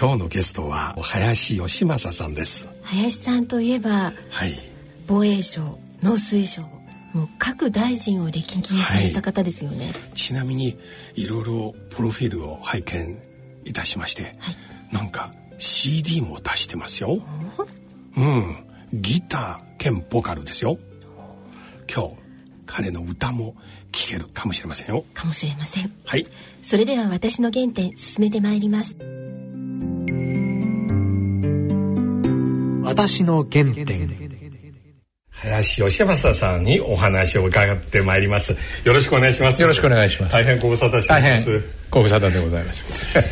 今日のゲストは林義正さんです。林さんといえば、はい、防衛省農水省もう各大臣を歴任された方ですよね、はい、ちなみにいろいろプロフィールを拝見いたしまして、はい、なんか CD も出してますよ。うん。ギター兼ボカルですよ。今日彼の歌も聴けるかもしれませんよ。かもしれません。はい。それでは私の原点進めてまいります私の原点。林義正さんにお話を伺ってまいります。よろしくお願いします。よろしくお願いします。大変ご無沙汰しています。ご無沙汰でございました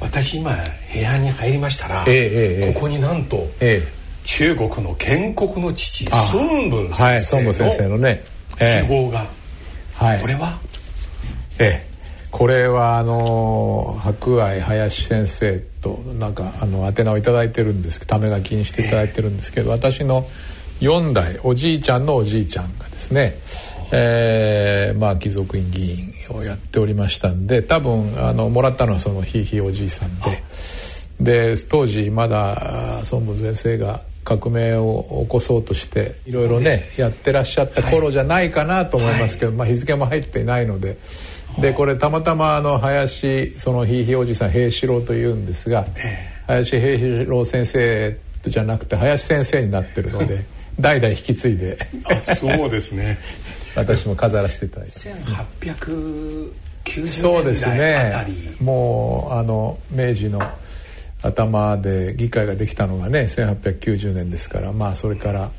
私今部屋に入りましたら、ええ、ここになんと、ええ、中国の建国の父孫文先生のね、記号が、はい、これは？ええ。これはあの博愛林先生となんかあの宛名を頂いてるんですけどため書きにして頂いてるんですけど私の4代おじいちゃんのおじいちゃんがですねえー、まあ貴族院議員をやっておりましたんで多分あのもらったのはそのひいひいおじいさんでで当時まだ孫文先生が革命を起こそうとしていろいろねやってらっしゃった頃じゃないかなと思いますけど、まあ、日付も入っていないので。でこれたまたまあの林そのひいひいおじさん平四郎というんですが、林平四郎先生じゃなくて林先生になってるので 代々引き継いで。そうですね。私も飾らせていただいて1890年そうですね。もうあの明治の頭で議会ができたのがね1890年ですからまあそれから、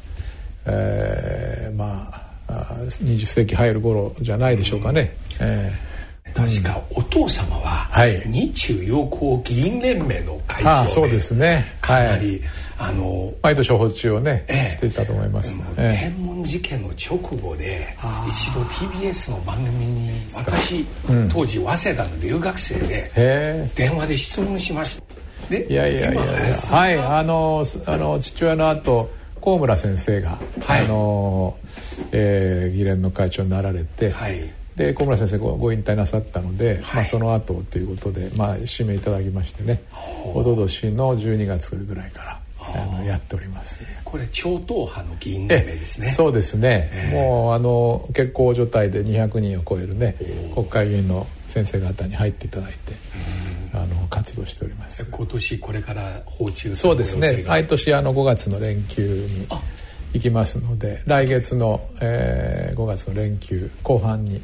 えー、まあ20世紀入る頃じゃないでしょうかね。うん、えー確かお父様は日中友好議員連盟の会長で、そうですね。かなり、あの毎年訪中をね、していたと思います、天文事件の直後で一度 TBS の番組に私、当時早稲田の留学生で電話で質問しました。でいやいやいやはいあのあの父親の後高村先生が、はい、あの、えー、議連の会長になられて、はいで小村先生ごご引退なさったので、はい、まあ、その後ということで、まあ、指名いただきましてねおととしの12月ぐらいからあのやっております。これ超党派の議員連盟ですね。そうですね。もうあの結構状態で200人を超えるね国会議員の先生方に入っていただいてあの活動しております。今年これから訪中そうですね。毎年あの5月の連休に行きますので来月の、えー、5月の連休後半に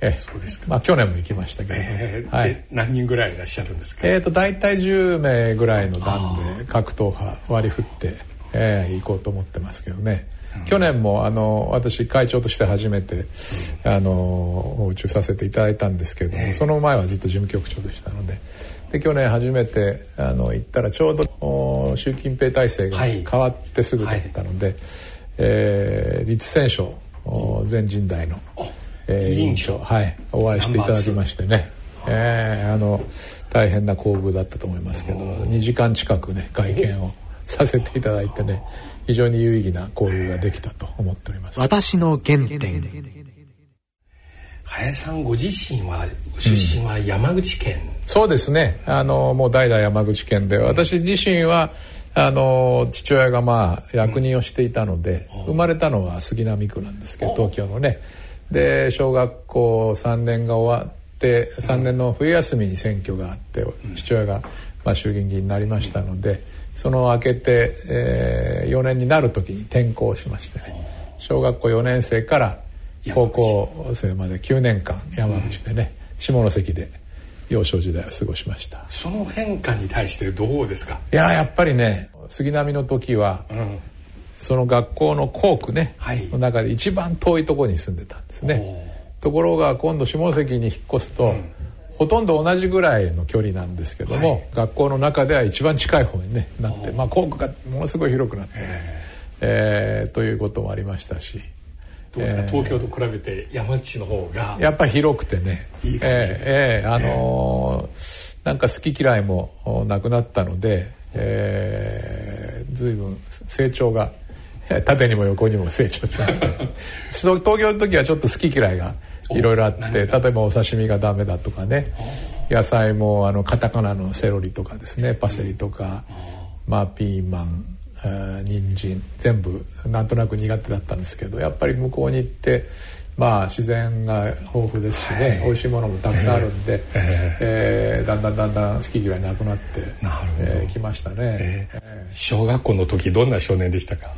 えそうですか、まあ、去年も行きましたけれども、えー、はい、何人ぐらいいらっしゃるんですか？えっ、ー、と大体10名ぐらいの団で各党派割り振って、えー、行こうと思ってますけどね、うん、去年もあの私会長として初めて、うん、あの訪中させていただいたんですけれども、えー、その前はずっと事務局長でしたのでで去年初めてあの行ったらちょうど習近平体制が変わってすぐだったので、はい、えー、立戦省全人代の、えー、委員長はいお会いしていただきましてね、えー、あの大変な厚遇だったと思いますけど2時間近くね会見をさせていただいてね非常に有意義な交流ができたと思っております。私の原点。林さんご自身は出身は山口県、うんそうですね。あのもう代々山口県で。私自身はあの父親がまあ役人をしていたので、生まれたのは杉並区なんですけど東京のね。で小学校3年が終わって3年の冬休みに選挙があって父親がまあ衆議院議員になりましたのでその明けて、えー、4年になる時に転校しましてね。小学校4年生から高校生まで9年間山口でね下関で幼少時代を過ごしました。その変化に対してどうですか？いややっぱりね杉並の時は、うん、その学校の校区ね、はい、の中で一番遠いところに住んでたんですね。ところが今度下関に引っ越すと、うん、ほとんど同じぐらいの距離なんですけども、はい、学校の中では一番近い方に、ね、なって、まあ、校区がものすごい広くなってね、えー、ということもありましたし。どうですか、えー、東京と比べて山口の方がやっぱり広くてね。いい感じ、えー、えー、あのー、なんか好き嫌いもなくなったので、えー、随分成長が縦にも横にも成長しました 東京の時はちょっと好き嫌いがいろいろあって例えばお刺身がダメだとかね。野菜もあのカタカナのセロリとかですね。パセリとか、まあ、ピーマン人参。全部なんとなく苦手だったんですけどやっぱり向こうに行ってまあ自然が豊富ですしね、はい、美味しいものもたくさんあるんで、えー、えー、だんだんだんだん好き嫌いなくなってなるほど、えー、きましたね、えー、小学校の時どんな少年でしたか？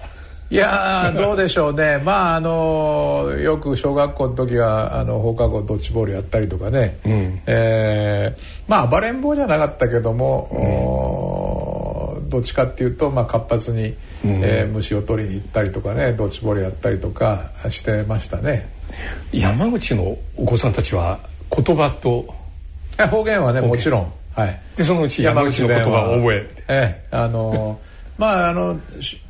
いやどうでしょうね。まああのよく小学校の時はあの放課後ドッジボールやったりとかね、うん、えー、まあ暴れん坊じゃなかったけども、うん、どっちかっていうと、まあ、活発に、うん、えー、虫を取りに行ったりとかねドッジボールやったりとかしてましたね。山口のお子さんたちは言葉と方言はねもちろん。はい。でそのうち山口の言葉を覚えて。ええ。あの まああの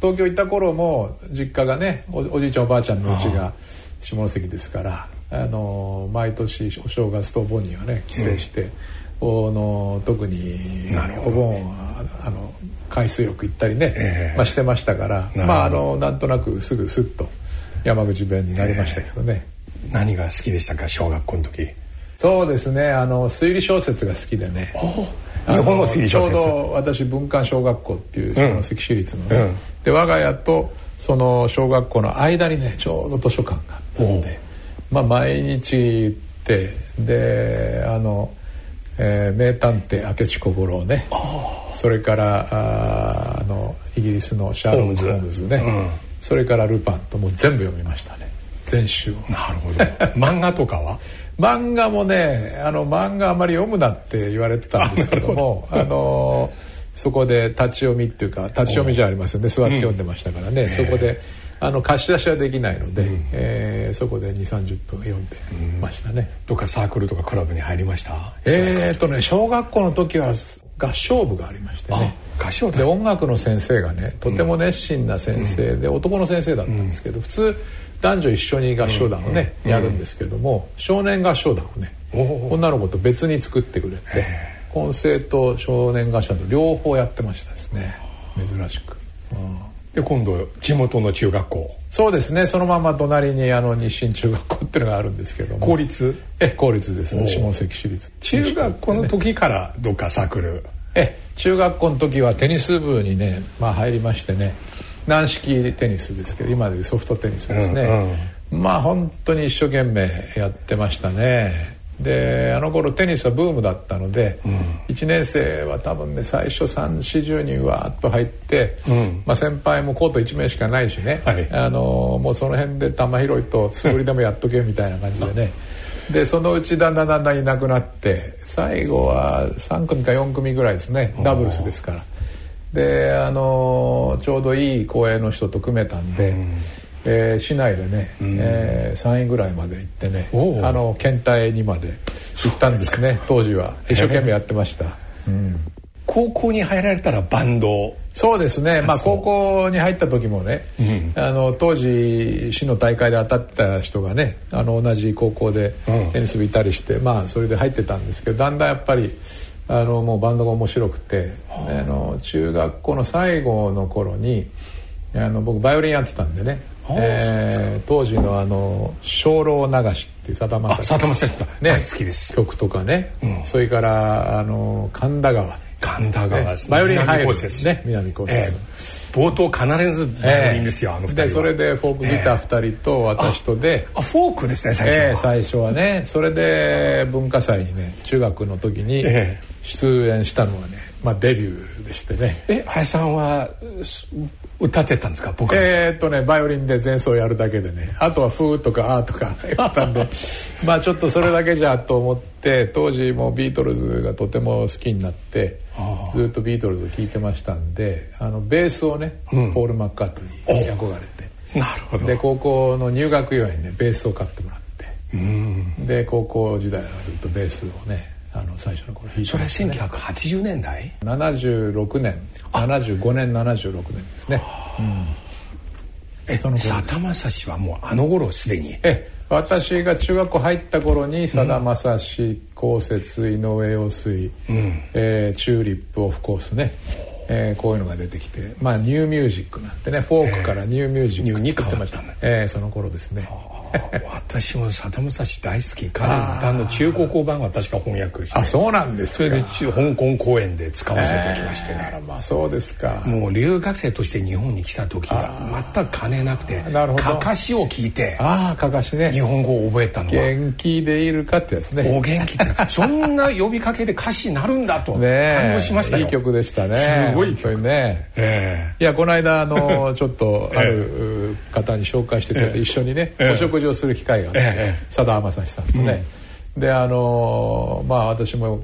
東京行った頃も実家がねおじいちゃんおばあちゃんの家が下関ですからあの毎年お正月とお盆にはね帰省して、うん、おの特にお盆はあの海水浴行ったりね、えー、まあ、してましたからまああのなんとなくすぐすっと山口弁になりましたけどね、えー、何が好きでしたか小学校の時？そうですねあの推理小説が好きでね。日本のちょうど私文官小学校っていう下関市立のね、うん、で我が家とその小学校の間にねちょうど図書館があったんで、まあ、毎日行ってであの、えー、名探偵明智小五郎ね。それからああのイギリスのシャーロック・ホームズ。ね、うん、それからルパンともう全部読みましたね。全集を。なるほど。漫画とかは？漫画もねあの漫画あまり読むなって言われてたんですけどもあのそこで立ち読みっていうか立ち読みじゃありませんね。座って読んでましたからね、うん、そこであの貸し出しはできないので、うん、えー、そこで2 3 0分読んでましたね、うん、どっかサークルとかクラブに入りました？えー、っとね小学校の時は合唱部がありましてね。合唱で音楽の先生がねとても熱心な先生で、男の先生だったんですけど、普通男女一緒に合唱団をね、やるんですけども少年合唱団をね女の子と別に作ってくれて混声と少年合唱団両方やってましたですね。珍しく。で今度地元の中学校。そうですね。そのまま隣にあの日清中学校っていうのがあるんですけども。公立？え公立です。ね下関市立。中学校の時からどっかサークル？え中学校の時はテニス部にね、まあ、入りましてね。軟式テニスですけど今でソフトテニスですね、うんうん、まあ本当に一生懸命やってましたねであの頃テニスはブームだったので、うん、1年生は多分ね最初340人わーっと入って、うん、まあ、先輩もコート1名しかないしね、はい、あのもうその辺で球拾いと素振りでもやっとけみたいな感じでね。でそのうちだんだんだんだんいなくなって最後は3組か4組ぐらいですね。ダブルスですから。であのちょうどいい公園の人と組めたんで、うん、えー、市内でね、うん、えー、3位ぐらいまで行ってねあの県大にまで行ったんですね当時は。一生懸命やってました、うん、高校に入られたらバンド。そうですね。まあ高校に入った時もね、うん、あの当時市の大会で当たった人がねあの同じ高校でテニス部いたりして、まあそれで入ってたんですけどだんだんやっぱりあのもうバンドが面白くてあの中学校の最後の頃にあの僕バイオリンやってたんでねえー、当時のあの「精霊流し」っていうさだまさし。さだまさしね。好きです。曲とかね、うん、それからあの神田川。神田川、ね、バイオリン入るんですね。南こうせつ、冒頭必ずバイオリンですよ、えー、あの二人でそれでフォークギター2人と私とで、あフォークですね最初は、えー、最初はね。それで文化祭にね中学の時に出演したのはね、まあ、デビューでしてね。え林さんは歌ってたんですか僕えー、っとねバイオリンで前奏やるだけでね。あとは「フー」とか「あ」とか やったんで。まあちょっとそれだけじゃと思って当時もビートルズがとても好きになってずっとビートルズを聴いてましたんであのベースをね、うん、ポール・マッカートニーに憧れて。なるほど。で高校の入学祝いにねベースを買ってもらって。で高校時代はずっとベースをねあの最初の頃弾いてそれましたね1980年代？76年。75年76年ですね。えそのさだまさしはもうあの頃すでに？え私が中学校入った頃にさだまさし降雪井上陽水、えーチューリップオフコースね、えーこういうのが出てきて。まあニューミュージックなんてねフォークからニューミュージックにって言ってました。変わっえーその頃ですね私もさだまさし大好き。彼のあの中国語版は確か翻訳して。あそうなんですか。それで中香港公演で使わせてきまして。ね、あらまあそうですかもう留学生として日本に来た時は全く金なくてかかしを聞いてああかかし日ね本語を覚えたのは。元気でいるかってやつね。お元気って そんな呼びかけで歌詞になるんだと感動しましたよ。いい曲でしたね。すごい曲。ね。えいやこの間あの ちょっとあるう方に紹介してくれて一緒にねええ。お食事をする機会があってええ。さだまさしさんとね。であのまあ私も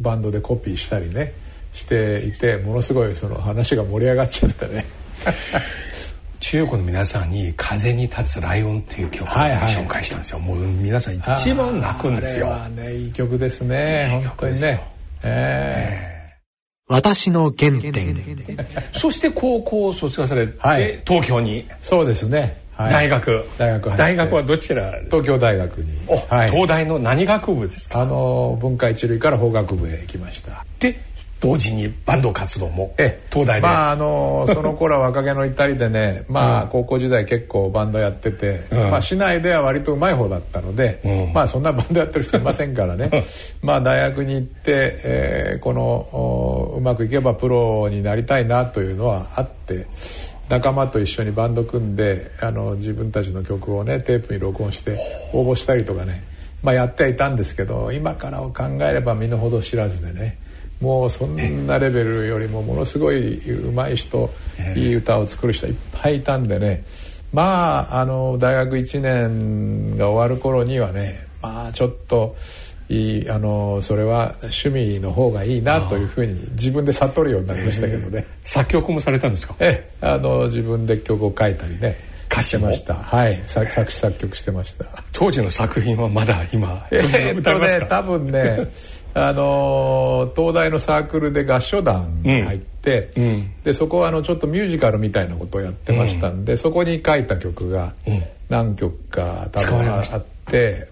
バンドでコピーしたりねしていてものすごいその話が盛り上がっちゃってね。中国の皆さんに「風に立つライオン」っていう曲をはいはい。紹介したんですよ、もう皆さん一番泣くんですよ。あれはねいい曲ですね。いい本当に曲ですよ。ね。ええ。私の原点。そして高校を卒業されて、はい。東京に。そうですね。はい大学、大学大学はどちら東京大学に。東大の何学部ですか？あの文化一類から法学部へ行きました。で同時にバンド活動もええ。東大で、まああの その頃は若気の至りでねまあ、うん。高校時代結構バンドやってて、うん。まあ市内では割とうまい方だったので、うん。まあそんなバンドやってる人いませんからね。まあ大学に行って、えーこのおうまくいけばプロになりたいなというのはあって仲間と一緒にバンド組んであの自分たちの曲をねテープに録音して応募したりとかね、まあ、やってはいたんですけど今からを考えれば身の程知らずでねもうそんなレベルよりもものすごい上手い人いい歌を作る人いっぱいいたんでねまああの大学1年が終わる頃にはねまあちょっといいあのそれは趣味の方がいいなというふうに自分で悟るようになりましたけどね。作曲もされたんですか？ええ、あの自分で曲を書いたりね歌詞ました。はい作作詞作曲してました。当時の作品はまだ今えーっ歌えますか？とね多分ね あの東大のサークルで合唱団に入って、うん。でそこはあのちょっとミュージカルみたいなことをやってましたんで、そこに書いた曲がうん。何曲か多分あって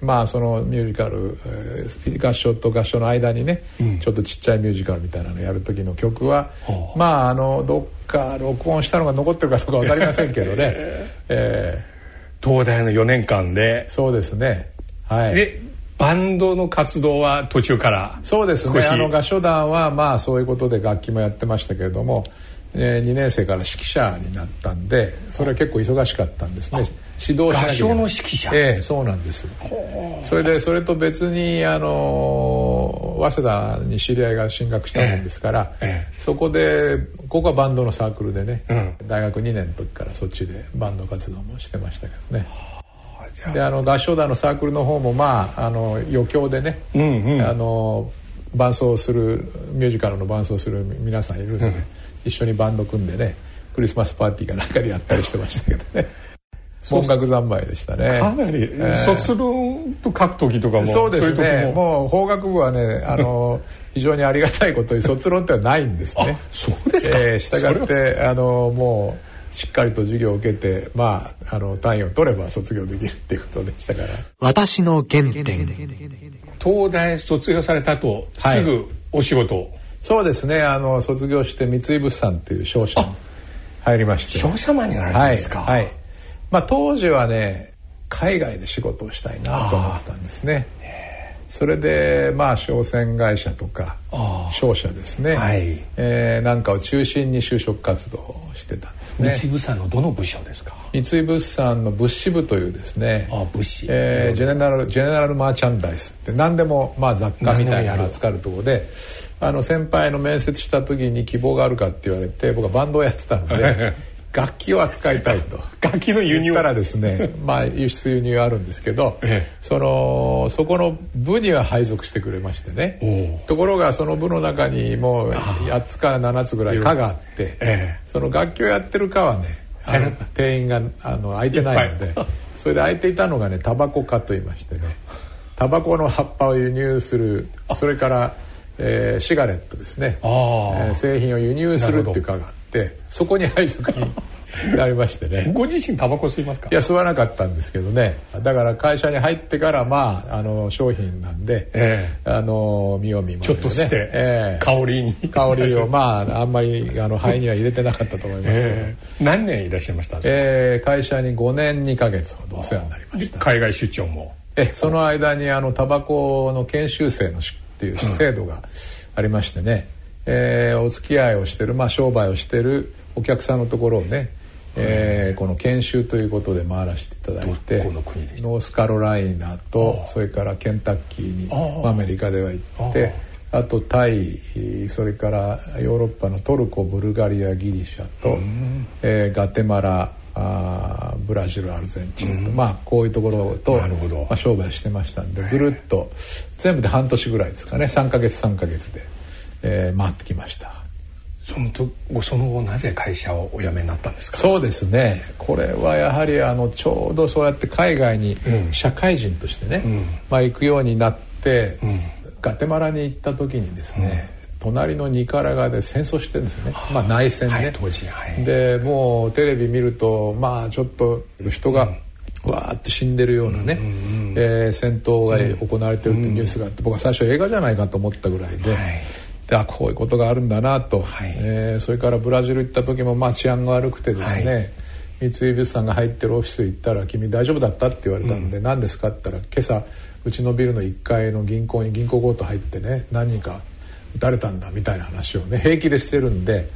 まあそのミュージカル、えー合唱と合唱の間にね、うん。ちょっとちっちゃいミュージカルみたいなのやる時の曲は、まああのどっか録音したのが残ってるかどうか分かりませんけどね、え東大の4年間で。ーそうですね。はい。でバンドの活動は途中からそうですね。あの合唱団はまあそういうことで楽器もやってましたけれども、え2年生から指揮者になったんでそれは結構忙しかったんですね指導合唱の指揮者。ええそうなんです。それでそれと別にあの早稲田に知り合いが進学したもんですから、ええそこでここはバンドのサークルでね、うん。大学2年の時からそっちでバンド活動もしてましたけどね。であの合唱団のサークルの方もまああの余興でね、うんうん。あの伴奏するミュージカルの伴奏する皆さんいるんで、一緒にバンド組んでねクリスマスパーティーかなんかでやったりしてましたけどね音楽三昧でしたね。かなり、ええ。卒論と書く時とかもそうですね。も。もう法学部はねあの 非常にありがたいことに卒論ってはないんですね。あそうですか。えー、したがってあのもうしっかりと授業を受けてまああの単位を取れば卒業できるっていうことでしたから。私の原点。東大卒業された後はい。すぐお仕事。を、そうですね。あの卒業して三井物産っていう商社に入りまして。商社マンになられたんはいですか、はいまあ、当時はね海外で仕事をしたいなと思ってたんですね。それでまあ商船会社とか商社ですね、はい。えーなんかを中心に就職活動をしてたんですね。三井物産のどの部署ですか？三井物産の物資部というですね。あ物資。えージェネラルジェネラルマーチャンダイスって何でもまあ雑貨みたいなの扱うところであの先輩の面接した時に希望があるかって言われて僕はバンドをやってたので 楽器を扱いたいと。楽器の輸入。言ったらですね まあ輸出輸入あるんですけど、ええ。そのそこの部には配属してくれましてね。ところがその部の中にもう8つか7つぐらい課があって、ええ。その楽器をやってる課はねあの定員があの空いてないので それで空いていたのがねタバコ課と言いましてね。タバコの葉っぱを輸入するそれから、えー、シガレットですね、えー、製品を輸入するっていう課があってそこに配属になりましてね。ご自身タバコ吸いますか？いや吸わなかったんですけどね。だから会社に入ってからまああの商品なんで、えー、あの見よう見まね、ちょっとして、えー、香りに。香りをまああんまりあの肺には入れてなかったと思いますけど、えー、何年いらっしゃいました？えー、会社に5年2か月ほどお世話になりました。海外出張も。えその間にあのタバコの研修生のっていう制度がありましてね、うん、えー、お付き合いをしてる、まあ、商売をしてるお客さんのところをねえー、この研修ということで回らせていただいてノースカロライナとそれからケンタッキーにアメリカでは行ってあとタイそれからヨーロッパのトルコブルガリアギリシャと、えー、ガテマラあブラジルアルゼンチンと、まあこういうところと、まあ、商売してましたんでぐるっと全部で半年ぐらいですかね。3か月3か月で、えー、回ってきました。そのとその後なぜ会社をお辞めになったんですか？そうですね。これはやはりあのちょうどそうやって海外に社会人としてね、うん、まあ、行くようになって、うん、ガテマラに行った時にですね、うん、隣のニカラガで戦争してるんですよね、まあ、内戦ね、はい、当時、はい、でもうテレビ見るとまあちょっと人が、わーって死んでるようなね、うん、えー、戦闘が行われてるってニュースがあって、僕は最初映画じゃないかと思ったぐらいで、はいであこういうことがあるんだなと、はい、えー、それからブラジル行った時もまあ治安が悪くてですね、はい、三井物産が入ってるオフィス行ったら「君大丈夫だった?」って言われたんで「うん、何ですか?」って言ったら今朝うちのビルの1階の銀行に銀行強盗入ってね何人か撃たれたんだみたいな話をね平気でしてるんで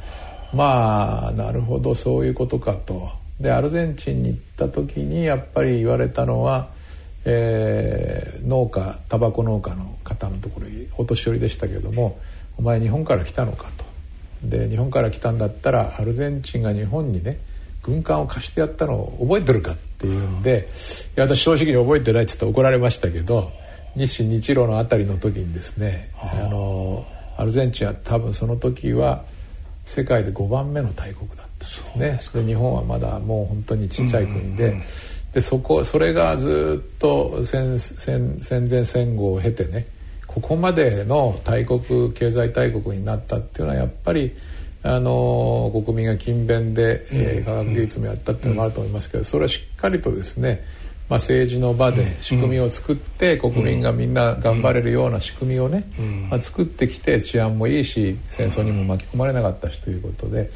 まあなるほどそういうことかと。でアルゼンチンに行った時にやっぱり言われたのは、えー、農家タバコ農家の方のところにお年寄りでしたけどもお前日本から来たのかと。で日本から来たんだったらアルゼンチンが日本にね軍艦を貸してやったのを覚えてるかっていうんでいや私正直に覚えてないって言って怒られましたけど日清日露のあたりの時にですねあのアルゼンチンは多分その時は世界で5番目の大国だったんですね。で日本はまだもう本当にちっちゃい国で,、でそこそれがずっと戦戦戦前戦後を経てねここまでの大国経済大国になったっていうのはやっぱりあの国民が勤勉で、えー、科学技術もやったっていうのもあると思いますけどそれはしっかりとですね、まあ、政治の場で仕組みを作って国民がみんな頑張れるような仕組みをね、まあ、作ってきて治安もいいし戦争にも巻き込まれなかったしということで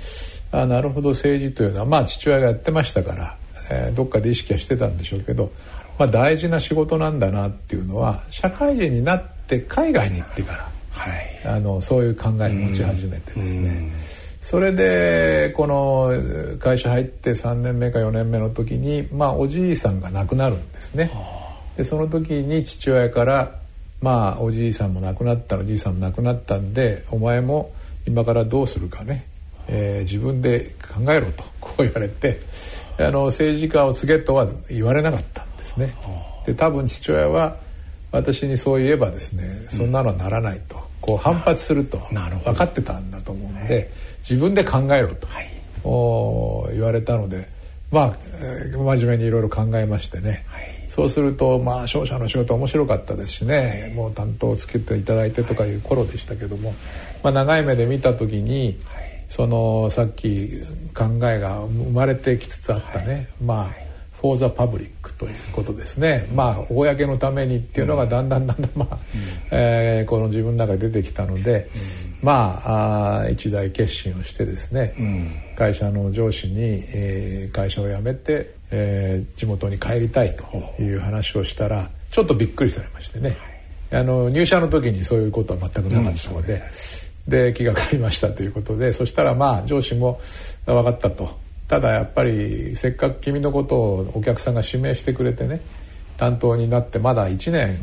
あなるほど政治というのはまあ父親がやってましたから、えー、どっかで意識はしてたんでしょうけど、まあ、大事な仕事なんだなっていうのは社会人になってって海外に行ってから、はい、あのそういう考えを持ち始めてですね、それでこの会社入って3年目か4年目の時に、まあ、おじいさんが亡くなるんですね。でその時に父親からまあおじいさんも亡くなったおじいさんも亡くなったんでお前も今からどうするかね、えー、自分で考えろとこう言われてあの政治家を告げとは言われなかったんですね。で多分父親は私にそう言えばですねそんなのはならないと、こう反発すると分かってたんだと思うんで、自分で考えろと、はい、お言われたのでまあ、えー、真面目にいろいろ考えましてね、はい、そうするとまあ商社の仕事面白かったですしね、はい、もう担当をつけていただいてとかいう頃でしたけども、まあ、長い目で見た時に、そのさっき考えが生まれてきつつあったね、まあフォーザパブリックということですね。まあ公のためにっていうのがだんだんだんだんまあ、えー、この自分の中で出てきたので、まああ一大決心をしてですね、会社の上司に、えー、会社を辞めて、えー、地元に帰りたいという話をしたらちょっとびっくりされましてね、あの入社の時にそういうことは全くなかったので。で気がかりましたということでそしたらまあ上司も分かったとただやっぱりせっかく君のことをお客さんが指名してくれてね担当になってまだ1年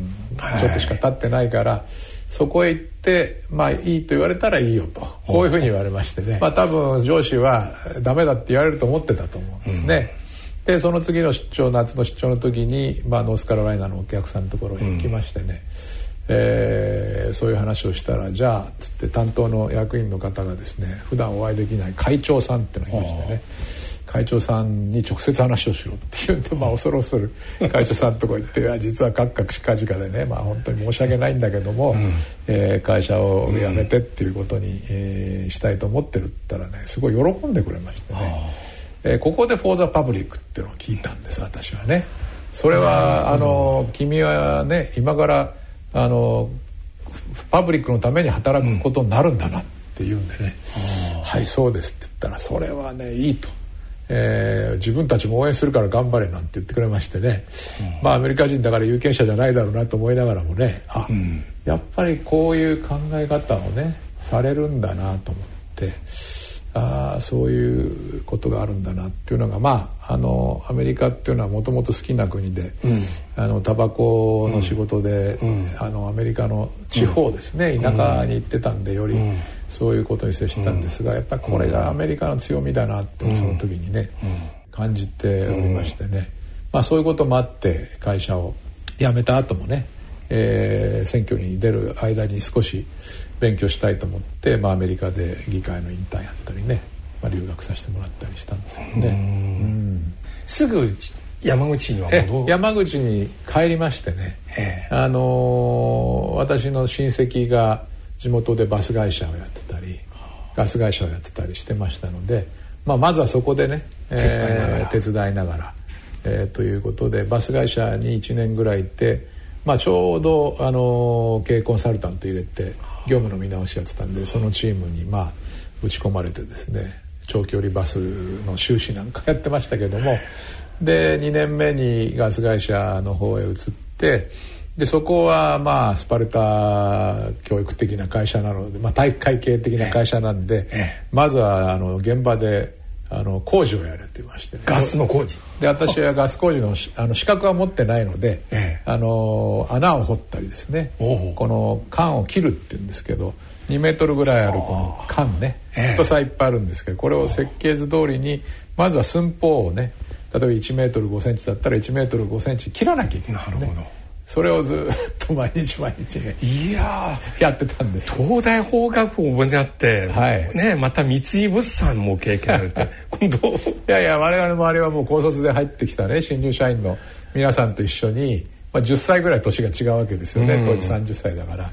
ちょっとしか経ってないから、はい、そこへ行ってまあいいと言われたらいいよとこういうふうに言われましてね、まあ、多分上司はダメだって言われると思ってたと思うんですね。うん、でその次の出張夏の出張の時に、まあ、ノースカロライナのお客さんのところに行きましてね、うんえー、そういう話をしたらじゃあつって担当の役員の方がですね普段お会いできない会長さんってのがいましてね会長さんに直接話をしろって言うんで、まあ、恐る恐る会長さんとこ行って「実はカクカクしかじかでね、まあ、本当に申し訳ないんだけども、うん、えー、会社を辞めてっていうことに、えー、したいと思ってるって言ったらねすごい喜んでくれましてね、えー、ここで「フォー・ザ・パブリック」っていうのを聞いたんです私はね。それはあの君はね今からあのパブリックのために働くことになるんだなって言うんでね「はいそうです」って言ったら「それはねいい」と。えー、自分たちも応援するから頑張れなんて言ってくれましてね、うん、まあアメリカ人だから有権者じゃないだろうなと思いながらもね。あ、うん、やっぱりこういう考え方をねされるんだなと思ってあそういうことがあるんだなっていうのがまああのアメリカっていうのはもともと好きな国で、うん、あのタバコの仕事で、あのアメリカの地方ですね、田舎に行ってたんでより。そういうことに接したんですが、やっぱりこれがアメリカの強みだなとその時にね、感じておりましてね、まあ、そういうこともあって会社を辞めた後もね、えー、選挙に出る間に少し勉強したいと思って、まあ、アメリカで議会のインターンやったりね、まあ、留学させてもらったりしたんですけどね。うん。すぐ山口には戻山口に帰りましてね、あのー、私の親戚が地元でバス会社をやってたりガス会社をやってたりしてましたので、まあ、まずはそこでね、えー、手伝いながら、えー、ということでバス会社に1年ぐらいいて、まあ、ちょうど、あの経営コンサルタント入れて業務の見直しやってたんでそのチームに、まあ、打ち込まれてですね長距離バスの収支なんかやってましたけどもで2年目にガス会社の方へ移ってでそこはまあスパルタ教育的な会社なので、まあ、体育会系的な会社なんで、ええ、まずはあの現場であの工事をやるって言いまして、ね、ガスの工事。で私はガス工事のあの資格は持ってないので、え、あの穴を掘ったりですね。この管を切るって言うんですけど2メートルぐらいあるこの管ね。太さいっぱいあるんですけどこれを設計図通りにまずは寸法をね例えば1メートル5センチだったら1メートル5センチ切らなきゃいけない、ね、なるほどそれをずっと毎日毎日ねいややってたんです。東大法学部をやって、はい、ねまた三井物産も経験されて。今度。いやいや我々の周りはもう高卒で入ってきたね新入社員の皆さんと一緒に、まあ、10歳ぐらい年が違うわけですよね、うん、当時30歳だから。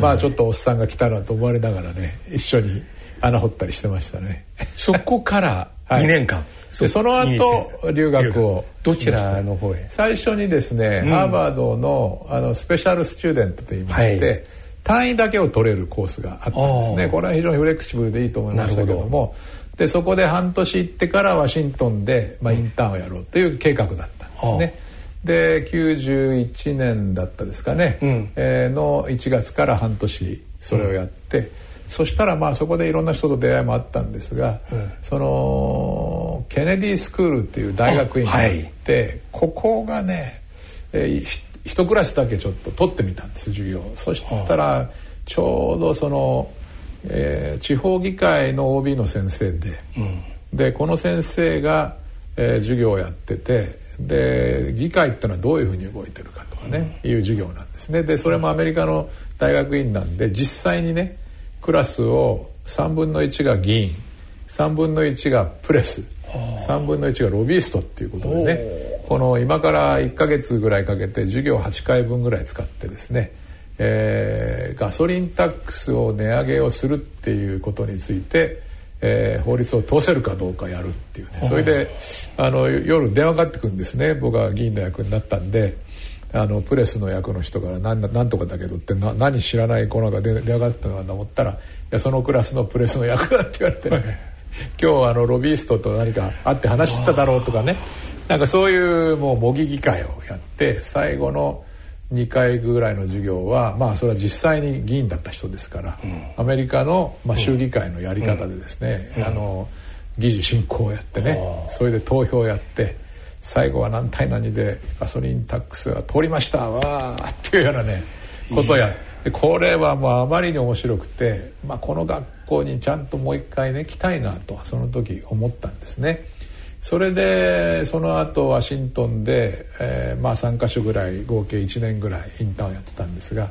まあちょっとおっさんが来たなと思われながらね一緒に穴掘ったりしてましたね。そこから 2年間、はいでその後留学を。どちらの方へ？最初にですね、うん、ハーバードのあのスペシャルスチューデントといいまして、はい、単位だけを取れるコースがあったんですね。これは非常にフレキシブルでいいと思いましたけども。でそこで半年行ってからワシントンで、まあ、インターンをやろうという計画だったんですね。で91年だったですかね、うん、えー、の1月から半年それをやって、うんそしたらまあそこでいろんな人と出会いもあったんですが、うん、そのケネディスクールっていう大学院に行って、はい、ここがね、えー、一クラスだけちょっと取ってみたんです授業そしたらちょうどその、えー、地方議会の OB の先生で、うん、でこの先生が、えー、授業をやっててで議会っていうのはどういうふうに動いてるかとかね、うん、いう授業なんですね。でそれもアメリカの大学院なんで実際にねクラスを3分の1が議員3分の1がプレス3分の1がロビーストっていうことでねこの今から1か月ぐらいかけて授業8回分ぐらい使ってですね、えー、ガソリンタックスを値上げをするっていうことについて、えー、法律を通せるかどうかやるっていうね。それであの夜電話かかってくるんですね。僕は議員の役になったんで。あのプレスの役の人から何「何とかだけど」ってな何知らない子なんか電話があったのかと思ったら「いやそのクラスのプレスの役だ」って言われて、ね、今日あのロビーストと何か会って話してただろうとかね。なんかそういうもう模擬議会をやって最後の2回ぐらいの授業はまあそれは実際に議員だった人ですから、うん、アメリカの、まあ、州議会のやり方でですね、うん、あの議事進行をやってねそれで投票をやって。最後は何対何でガソリンタックスは通りましたわっていうようなねことや。これはもうあまりに面白くて、まあ、この学校にちゃんともう一回ね来たいなとその時思ったんですね。それでその後ワシントンで、えー、まあ3か所ぐらい合計1年ぐらいインターンをやってたんですが、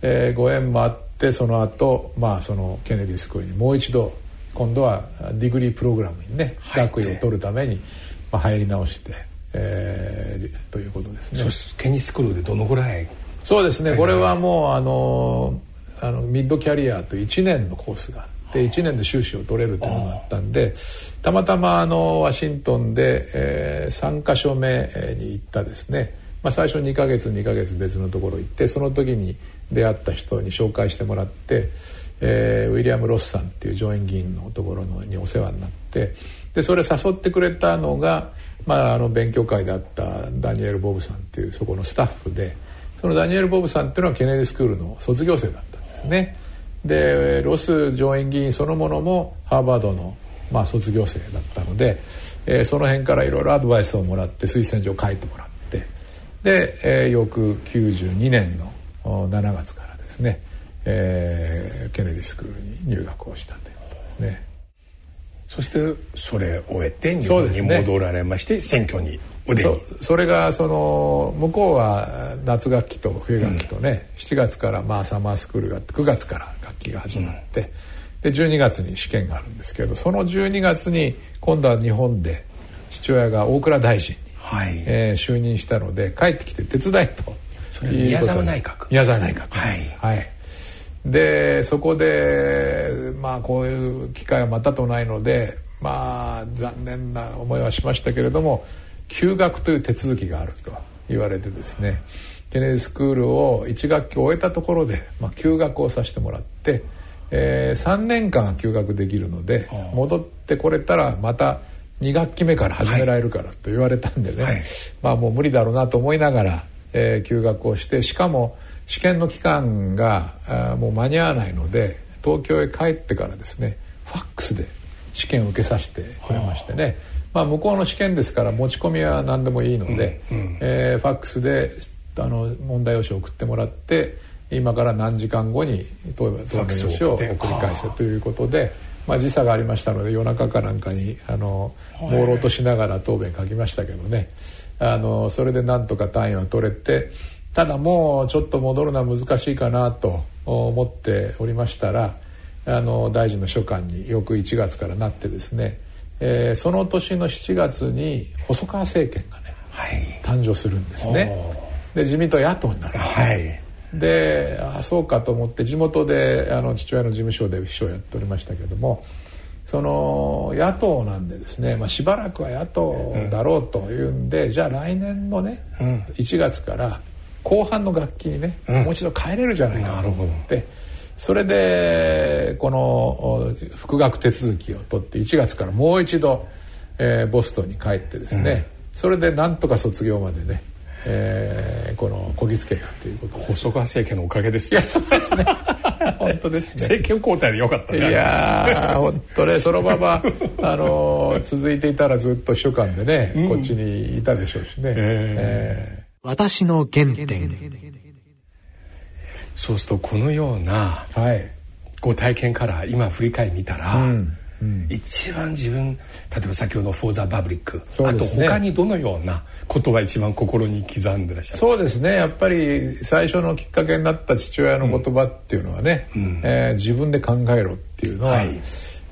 えー、ご縁もあってその後、まあそのケネディスクールにもう一度今度はディグリープログラムにね学位を取るために、まあ、入り直して、えー、ということですね。ケニスクールでどのぐらい？そうですね。これはもうあのあのミッドキャリアと1年のコースがあって1年で修士を取れるというのがあったんでたまたまあのワシントンで、えー、3か所目に行ったですね、まあ、最初2か月2か月別のところ行ってその時に出会った人に紹介してもらって、えー、ウィリアム・ロスさんっていう上院議員のところのにお世話になってでそれ誘ってくれたのが、まあ、あの勉強会であったダニエル・ボブさんっていうそこのスタッフでそのダニエル・ボブさんっていうのはケネディスクールの卒業生だったんですね。でロス上院議員そのものもハーバードの、まあ、卒業生だったので、えー、その辺からいろいろアドバイスをもらって推薦状を書いてもらってで、えー、翌92年の7月からですね、えー、ケネディスクールに入学をしたということですね。そしてそれを終えて日本に戻られまして、ね、選挙にそそれがその向こうは夏学期と冬学期とね、うん、7月からまあサマースクールがあって9月から学期が始まって、うん、で12月に試験があるんですけどその12月に今度は日本で父親が大蔵大臣に、はい。えー、就任したので帰ってきて手伝いと。宮沢内閣。宮沢内閣はい、はい、でそこでまあこういう機会はまたとないのでまあ残念な思いはしましたけれども休学という手続きがあると言われてですねケネディスクールを1学期終えたところで、まあ、休学をさせてもらって、えー、3年間休学できるので戻ってこれたらまた2学期目から始められるからと言われたんでね、はい、まあもう無理だろうなと思いながら、えー、休学をしてしかも試験の期間があもう間に合わないので東京へ帰ってからですねファックスで試験を受けさせてくれましてね、まあ、向こうの試験ですから持ち込みは何でもいいので、うんうん、えー、ファックスであの問題用紙を送ってもらって今から何時間後に答弁用紙を送り返せということで、まあ、時差がありましたので夜中かなんかにあの朦朧としながら答弁書きましたけどね。あのそれでなんとか単位は取れてただもうちょっと戻るのは難しいかなと思っておりましたらあの大臣の書簡に翌1月からなってですねえー、その年の7月に細川政権がね、はい、誕生するんですね。で自民党野党になる、はい、であそうかと思って地元であの父親の事務所で秘書をやっておりましたけどもその野党なんでですね、まあ、しばらくは野党だろうというんで、うん、じゃあ来年のね、うん、1月から後半の楽器にね、うん、もう一度変えれるじゃないか。と思って。それでこの復学手続きを取って1月からもう一度、えー、ボストンに帰ってですね、うん、それでなんとか卒業までね、えー、このこぎつけたということ細川政権のおかげですいやそうですね。本当ですね。政権交代でよかったね。いや本当ねそのままあの続いていたらずっと秘書官でね、うん、こっちにいたでしょうしね、えー、私の原点。そうするとこのようなご体験から今振り返り見たら、うんうん、一番自分例えば先ほど「フォーザ・バブリック」ね、あと他にどのようなことが一番心に刻んでらっしゃる？そうですね。やっぱり最初のきっかけになった父親の言葉っていうのはね、うん、えー、自分で考えろっていうのは、はい、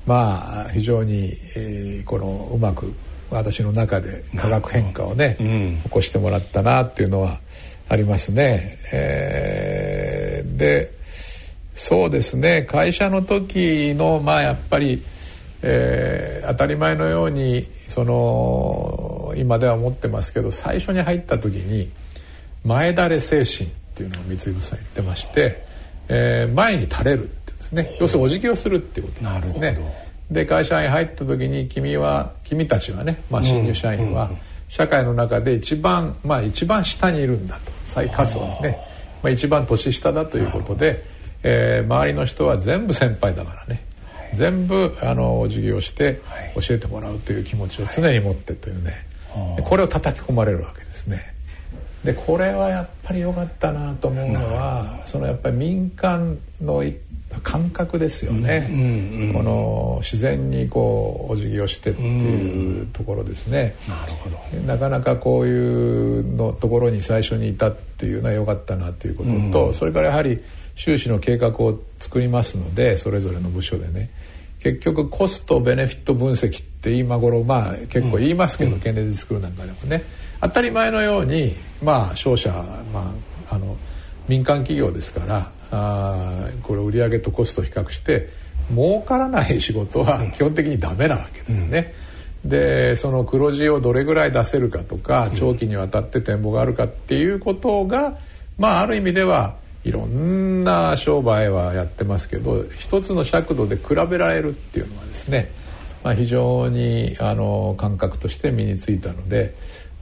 まあ非常に、えー、このうまく私の中で化学変化をね、うん、起こしてもらったなっていうのはありますね。えー、でそうですね会社の時のまあやっぱり、えー、当たり前のようにその今では思ってますけど最初に入った時に前だれ精神っていうのを三井部さん言ってまして、えー、前に垂れるってですね要するにお辞儀をするっていうことなんですね。で会社に入った時に君は君たちはね、まあ、新入社員は、社会の中で一番まあ一番下にいるんだと最下層ね、まあ、一番年下だということで、えー、周りの人は全部先輩だからね、はい、全部あの授業して教えてもらうという気持ちを常に持ってというね、はい、これを叩き込まれるわけですね。でこれはやっぱり良かったなと思うのはそのやっぱり民間の感覚ですよね、うんうんうん、この自然にこうお辞儀をしてっていうところですね、うん、なるほど。なかなかこういうのところに最初にいたっていうのは良かったなということと、うん、それからやはり収支の計画を作りますのでそれぞれの部署でね。結局コストベネフィット分析って今頃まあ結構言いますけど、うん、ケネディスクールなんかでもね。当たり前のようにまあ商社、まあ、あの民間企業ですからあこれ売上とコストを比較して儲からない仕事は基本的にダメなわけですね。うん、でその黒字をどれぐらい出せるかとか長期にわたって展望があるかっていうことが、まあある意味ではいろんな商売はやってますけど一つの尺度で比べられるっていうのはですね、まあ、非常にあの感覚として身についたので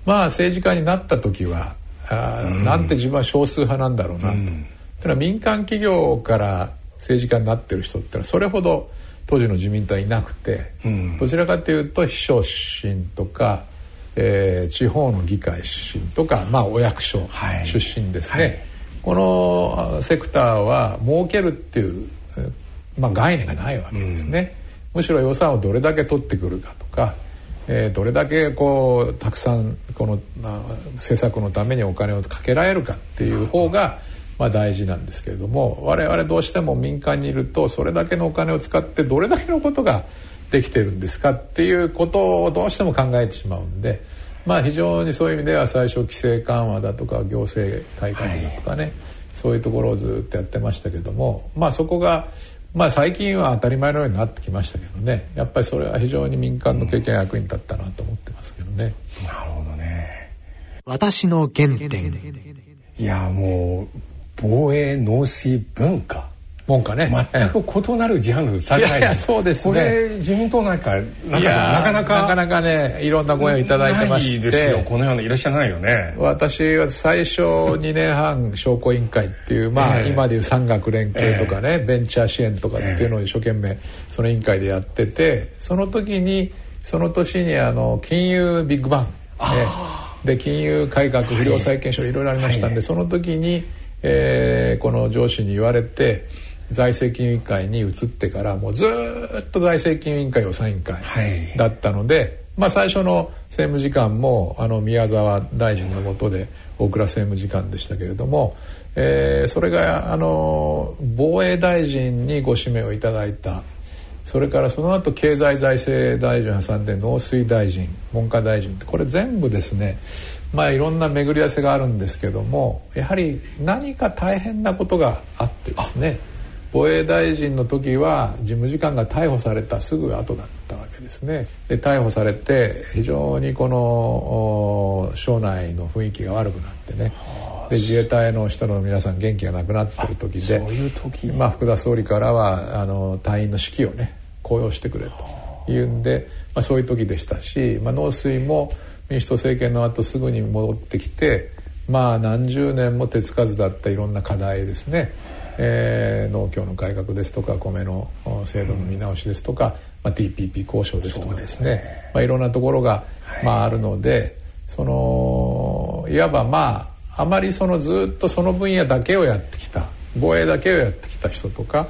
まあ政治家になった時はあ、うん、なんて自分は少数派なんだろうなと。うん、いうのは民間企業から政治家になってる人ってのはそれほど当時の自民党はいなくて、うん、どちらかというと秘書出身とか、えー、地方の議会出身とか、まあ、お役所出身ですね。はい。はいこのセクターは儲けるっていう、まあ、概念がないわけですね、うん、むしろ予算をどれだけ取ってくるかとか、えー、どれだけこうたくさんこの政策のためにお金をかけられるかっていう方が、まあ、大事なんですけれども我々どうしても民間にいるとそれだけのお金を使ってどれだけのことができてるんですかっていうことをどうしても考えてしまうんで。まあ非常にそういう意味では最初規制緩和だとか行政改革だとかね、はい、そういうところをずっとやってましたけどもまあそこがまあ最近は当たり前のようになってきましたけどねやっぱりそれは非常に民間の経験が役に立ったなと思ってますけどね。うん、なるほどね私の原点いやもう防衛農水文化。文化ね。全く異なるジャンルされないそうですね。これ自民党なんかなかなか。なかなかねいろんなご縁をいただいてまして。ですよこのようないらっしゃらないよね。私は最初2年半商工委員会っていうまあ、えー、今でいう産学連携とかね、えー、ベンチャー支援とかっていうのを一生懸命その委員会でやっててその時にその年にあの金融ビッグバン、ね、で金融改革不良債権書いろいろありましたんで、はい、その時に、えー、この上司に言われて財政金融委員会に移ってからもうずっと財政金融委員会予算委員会だったので、はい、まあ、最初の政務次官もあの宮沢大臣の下で大蔵政務次官でしたけれども、えー、それがあの防衛大臣にご指名をいただいた。それからその後経済財政大臣挟んで農水大臣文科大臣ってこれ全部ですねまあいろんな巡り合わせがあるんですけどもやはり何か大変なことがあってですね防衛大臣の時は事務次官が逮捕されたすぐ後だったわけですね。で逮捕されて非常にこの省内の雰囲気が悪くなってね。で自衛隊の人の皆さん元気がなくなってる時でそういう時。まあ、福田総理からはあの隊員の士気をね高揚してくれというんで、まあ、そういう時でしたし、まあ、農水も民主党政権の後すぐに戻ってきてまあ何十年も手つかずだったいろんな課題ですね。えー、農協の改革ですとか米の制度の見直しですとか、まあ、TPP 交渉ですとかですね。ね、まあ、いろんなところが、まあ、あるのでそのいわばまああまりそのずっとその分野だけをやってきた防衛だけをやってきた人とか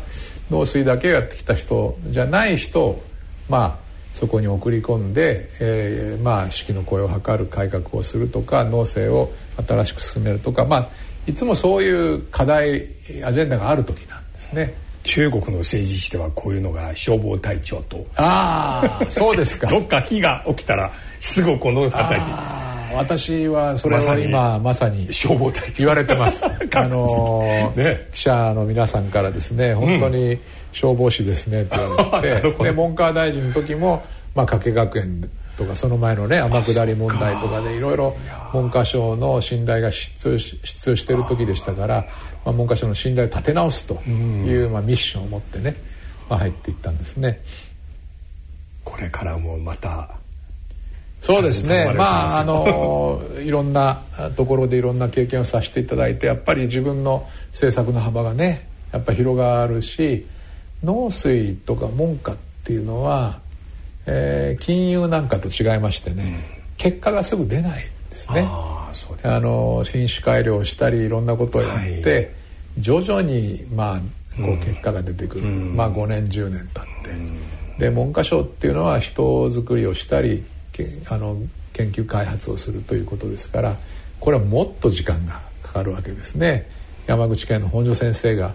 農水だけをやってきた人じゃない人をまあそこに送り込んで、えー、まあ士気の声を図る改革をするとか農政を新しく進めるとかまあいつもそういう課題アジェンダがある時なんですね。中国の政治史ではこういうのが消防隊長と。ああそうですか。どっか火が起きたらすぐこの辺り私はそれを今まさに消防隊言われてます。あの ね、記者の皆さんからですね本当に消防士ですねって言われて、で文科大臣の時も、まあ、加計学園とかその前のね天下り問題とかでいろいろ文科省の信頼が失墜してる時でしたから、まあ、文科省の信頼を立て直すという、まあ、ミッションを持ってね、まあ、入っていったんですね。これからもまたそうですね。まああの いろんなところでいろんな経験をさせていただいてやっぱり自分の政策の幅がねやっぱ広がるし農水とか文科っていうのはえー、金融なんかと違いましてね、うん、結果がすぐ出ないですね。あの品種改良したりいろんなことをやって、はい、徐々にまあこう結果が出てくる、うん、まあ5年10年経って、うん、で文科省っていうのは人づくりをしたりあの研究開発をするということですからこれはもっと時間がかかるわけですね。山口県の本庄先生が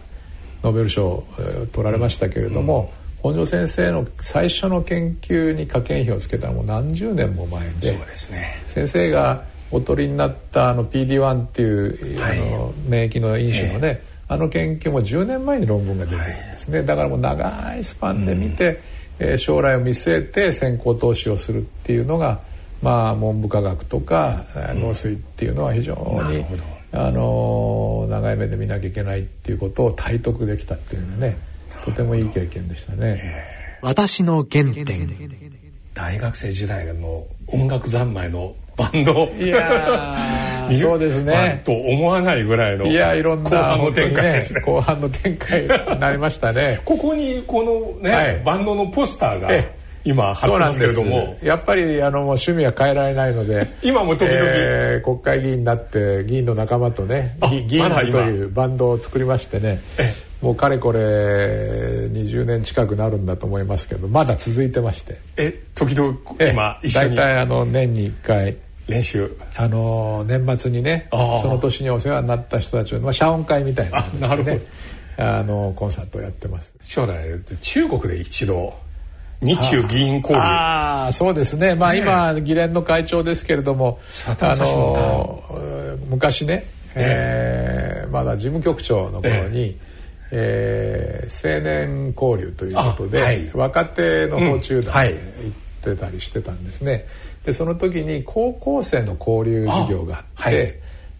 ノーベル賞を取られましたけれども、本庄先生の最初の研究に科研費をつけたのも何十年も前でね。先生がお取りになったあの PD-1 っていう、はい。あの免疫の因子のね、あの研究も10年前に論文が出てるんですね、だからもう長いスパンで見て、えー将来を見据えて先行投資をするっていうのがまあ文部科学とかえー農水っていうのは非常に、あのー長い目で見なきゃいけないっていうことを体得できたっていうのはねとてもいい経験でしたね。私の原点。大学生時代の音楽三昧のバンド。いやー そうですね。と思わないぐらいのいやいろんな後半の展開ですね。後半の展開になりましたね。ここにこのね、はい。バンドのポスターがええ。今貼ってますけれども。やっぱりあの趣味は変えられないので今も時々。えー国会議員になって議員の仲間とねあ議議員ズというバンドを作りましてねえもうかれこれ20年近くなるんだと思いますけどまだ続いてまして。え時々え今一緒に。大体あの年に1回練習。あの年末にねその年にお世話になった人たちの、まあ、謝恩会みたいな感じであなるねあのコンサートをやってます。将来中国で一度日中議員交流ああそうですね。まあ今議連の会長ですけれどもあのの昔ね、えーまだ事務局長の頃に、えー青年交流ということで、あはい。若手の訪中団うんはい。で行ってたりしてたんですね、でその時に高校生の交流事業があってあはい。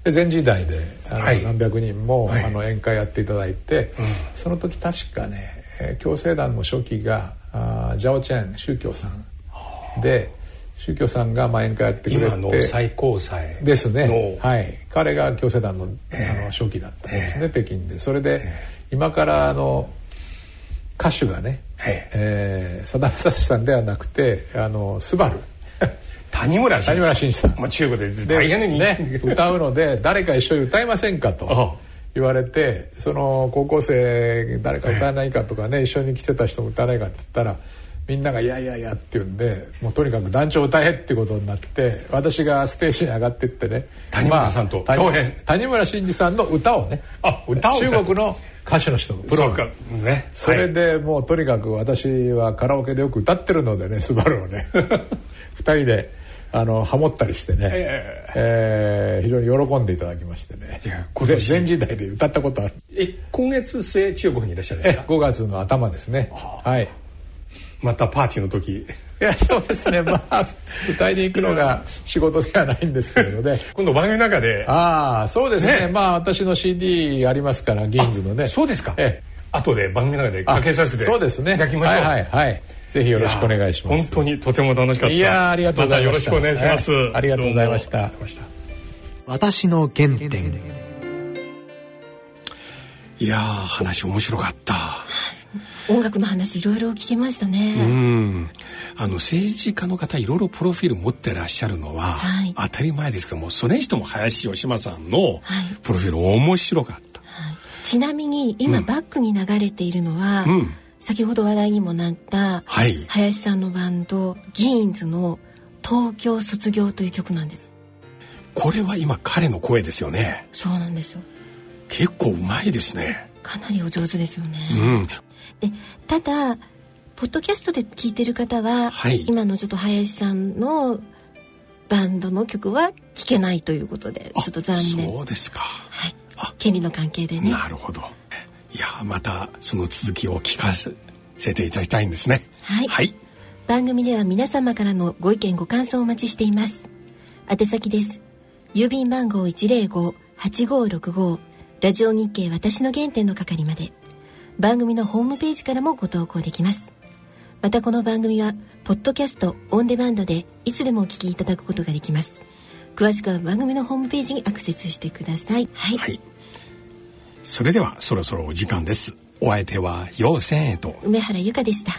で全時代であの、はい。何百人も、はい。あの宴会やっていただいて、その時確かね、えー共生団の初期があージャオチェン宗教さんで宗教さんがまあ宴会やってくれ今のて最高裁ですね。の。はい。彼が共生団の,、あの初期だったんですね、北京で。それで、今からあの歌手がね、はいえー、さだまさしさんではなくてあのスバル谷村新司。さん。まあ、中国でで大変にね、歌うので誰か一緒に歌いませんかと 言われてその高校生誰か歌わないかとかね一緒に来てた人も歌わないかって言ったらみんなが「いやいやいや」って言うんでもうとにかく団長歌えってことになって私がステージに上がってってね。谷村さんとまあ谷村新司さんの歌をねあ歌を歌中国の歌手の人プロのそね。それでもうとにかく私はカラオケでよく歌ってるのでね「スバルをね。二人であのハモったりしてね、ええ。ー非常に喜んでいただきましてね。全時代で歌ったことある。え今月末中国にいらっしゃるんですえか？5月の頭ですね。はい。またパーティーの時。いやそうですね。まあ歌いに行くのが仕事ではないんですけれどね。今度番組の中で。ああそうですね。ね。まあ私の CD ありますからギーンズのね。そうですか。ええ。後で番組の中でかけさせてそうですね。いただきましょう。はいはいはいぜひよろしくお願いします。本当にとても楽しかった。いやーありがとうございました。たよろしくお願いします、はい。ありがとうございました。私の原点。いやー話面白かった。音楽の話いろいろ聞けましたうね。ん。あの政治家の方いろいろプロフィール持ってらっしゃるのは、はい。当たり前ですけどもそれにしても林芳正さんのはい。プロフィール面白かった、ちなみに今バックに流れているのは、うん先ほど話題にもなったはい。林さんのバンドギーンズの「東京卒業」という曲なんです。これは今彼の声ですよね。そうなんですよ。結構うまいですね。かなりお上手ですよね。うん。でただポッドキャストで聞いてる方は、はい。今のちょっと林さんのバンドの曲は聴けないということでちょっと残念。そうですか。はい。あ権利の関係でね。なるほどいやまたその続きを聞かせていただきたいんですね。はい。はい、番組では皆様からのご意見ご感想をお待ちしています。宛先です。郵便番号105-8565ラジオ日経私の原点の係まで。番組のホームページからもご投稿できます。またこの番組はポッドキャストオンデマンドでいつでもお聞きいただくことができます。詳しくは番組のホームページにアクセスしてください。はい、はい、それではそろそろお時間です。お相手は陽線へと。梅原由香でした。